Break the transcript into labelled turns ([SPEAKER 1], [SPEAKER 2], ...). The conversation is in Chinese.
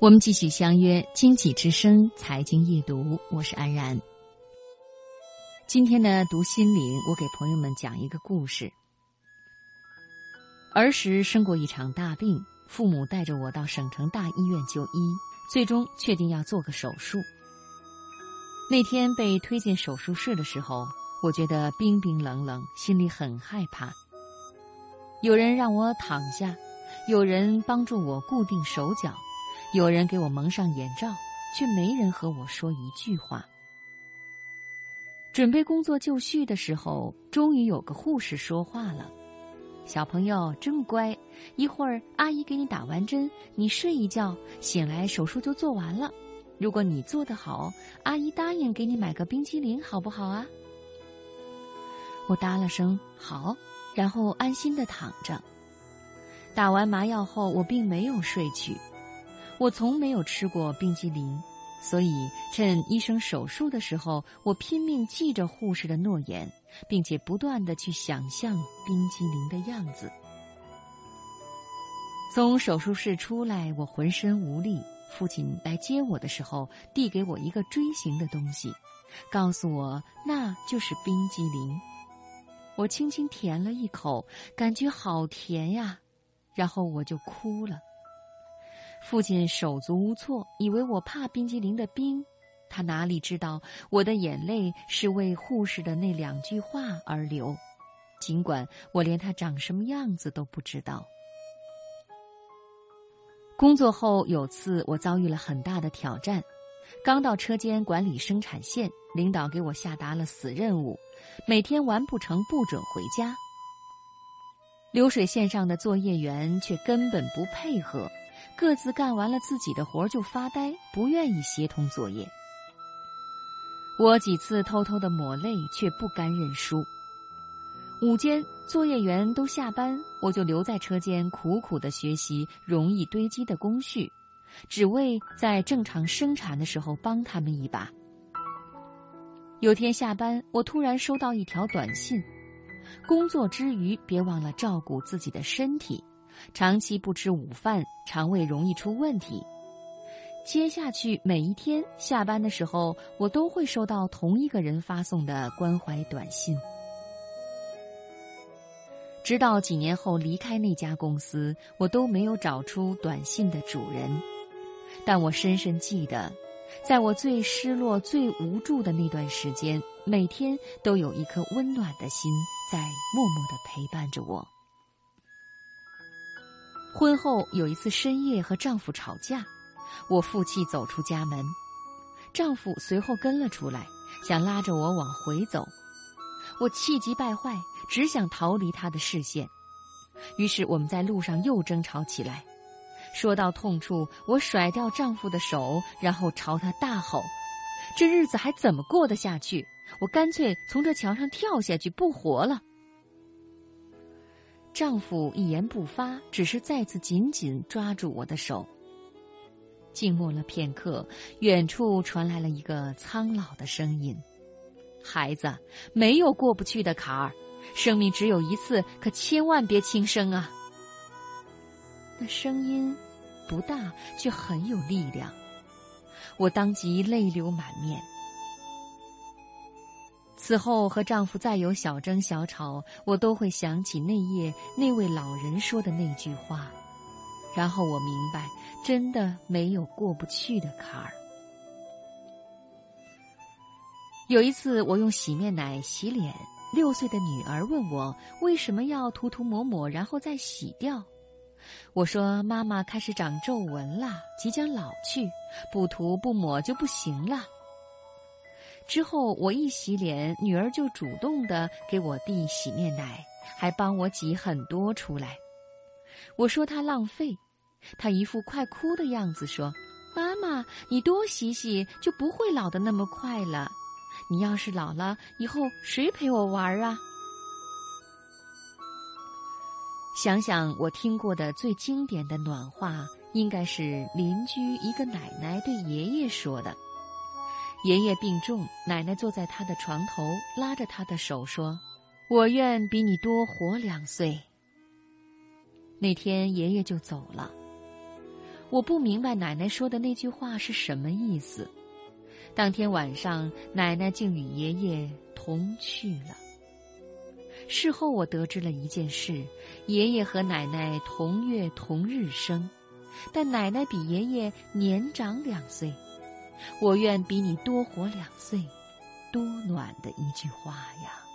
[SPEAKER 1] 我们继续相约《经济之声》财经夜读，我是安然。今天呢，读心灵，我给朋友们讲一个故事。儿时生过一场大病，父母带着我到省城大医院就医，最终确定要做个手术。那天被推进手术室的时候，我觉得冰冰冷冷，心里很害怕。有人让我躺下，有人帮助我固定手脚。有人给我蒙上眼罩，却没人和我说一句话。准备工作就绪的时候，终于有个护士说话了：“小朋友真乖，一会儿阿姨给你打完针，你睡一觉，醒来手术就做完了。如果你做得好，阿姨答应给你买个冰淇淋，好不好啊？”我答了声“好”，然后安心的躺着。打完麻药后，我并没有睡去。我从没有吃过冰激凌，所以趁医生手术的时候，我拼命记着护士的诺言，并且不断的去想象冰激凌的样子。从手术室出来，我浑身无力。父亲来接我的时候，递给我一个锥形的东西，告诉我那就是冰激凌。我轻轻舔了一口，感觉好甜呀，然后我就哭了。父亲手足无措，以为我怕冰激凌的冰，他哪里知道我的眼泪是为护士的那两句话而流，尽管我连他长什么样子都不知道。工作后有次我遭遇了很大的挑战，刚到车间管理生产线，领导给我下达了死任务，每天完不成不准回家。流水线上的作业员却根本不配合。各自干完了自己的活就发呆，不愿意协同作业。我几次偷偷的抹泪，却不甘认输。午间作业员都下班，我就留在车间苦苦的学习容易堆积的工序，只为在正常生产的时候帮他们一把。有天下班，我突然收到一条短信：工作之余别忘了照顾自己的身体。长期不吃午饭，肠胃容易出问题。接下去每一天下班的时候，我都会收到同一个人发送的关怀短信。直到几年后离开那家公司，我都没有找出短信的主人。但我深深记得，在我最失落、最无助的那段时间，每天都有一颗温暖的心在默默的陪伴着我。婚后有一次深夜和丈夫吵架，我负气走出家门，丈夫随后跟了出来，想拉着我往回走，我气急败坏，只想逃离他的视线，于是我们在路上又争吵起来。说到痛处，我甩掉丈夫的手，然后朝他大吼：“这日子还怎么过得下去？我干脆从这桥上跳下去，不活了。”丈夫一言不发，只是再次紧紧抓住我的手。静默了片刻，远处传来了一个苍老的声音：“孩子，没有过不去的坎儿，生命只有一次，可千万别轻生啊！”那声音不大，却很有力量。我当即泪流满面。此后和丈夫再有小争小吵，我都会想起那夜那位老人说的那句话，然后我明白，真的没有过不去的坎儿。有一次，我用洗面奶洗脸，六岁的女儿问我为什么要涂涂抹抹，然后再洗掉。我说：“妈妈开始长皱纹了，即将老去，不涂不抹就不行了。”之后我一洗脸，女儿就主动的给我递洗面奶，还帮我挤很多出来。我说她浪费，她一副快哭的样子说：“妈妈，你多洗洗就不会老的那么快了。你要是老了以后，谁陪我玩啊？”想想我听过的最经典的暖话，应该是邻居一个奶奶对爷爷说的。爷爷病重，奶奶坐在他的床头，拉着他的手说：“我愿比你多活两岁。”那天爷爷就走了。我不明白奶奶说的那句话是什么意思。当天晚上，奶奶竟与爷爷同去了。事后我得知了一件事：爷爷和奶奶同月同日生，但奶奶比爷爷年长两岁。我愿比你多活两岁，多暖的一句话呀！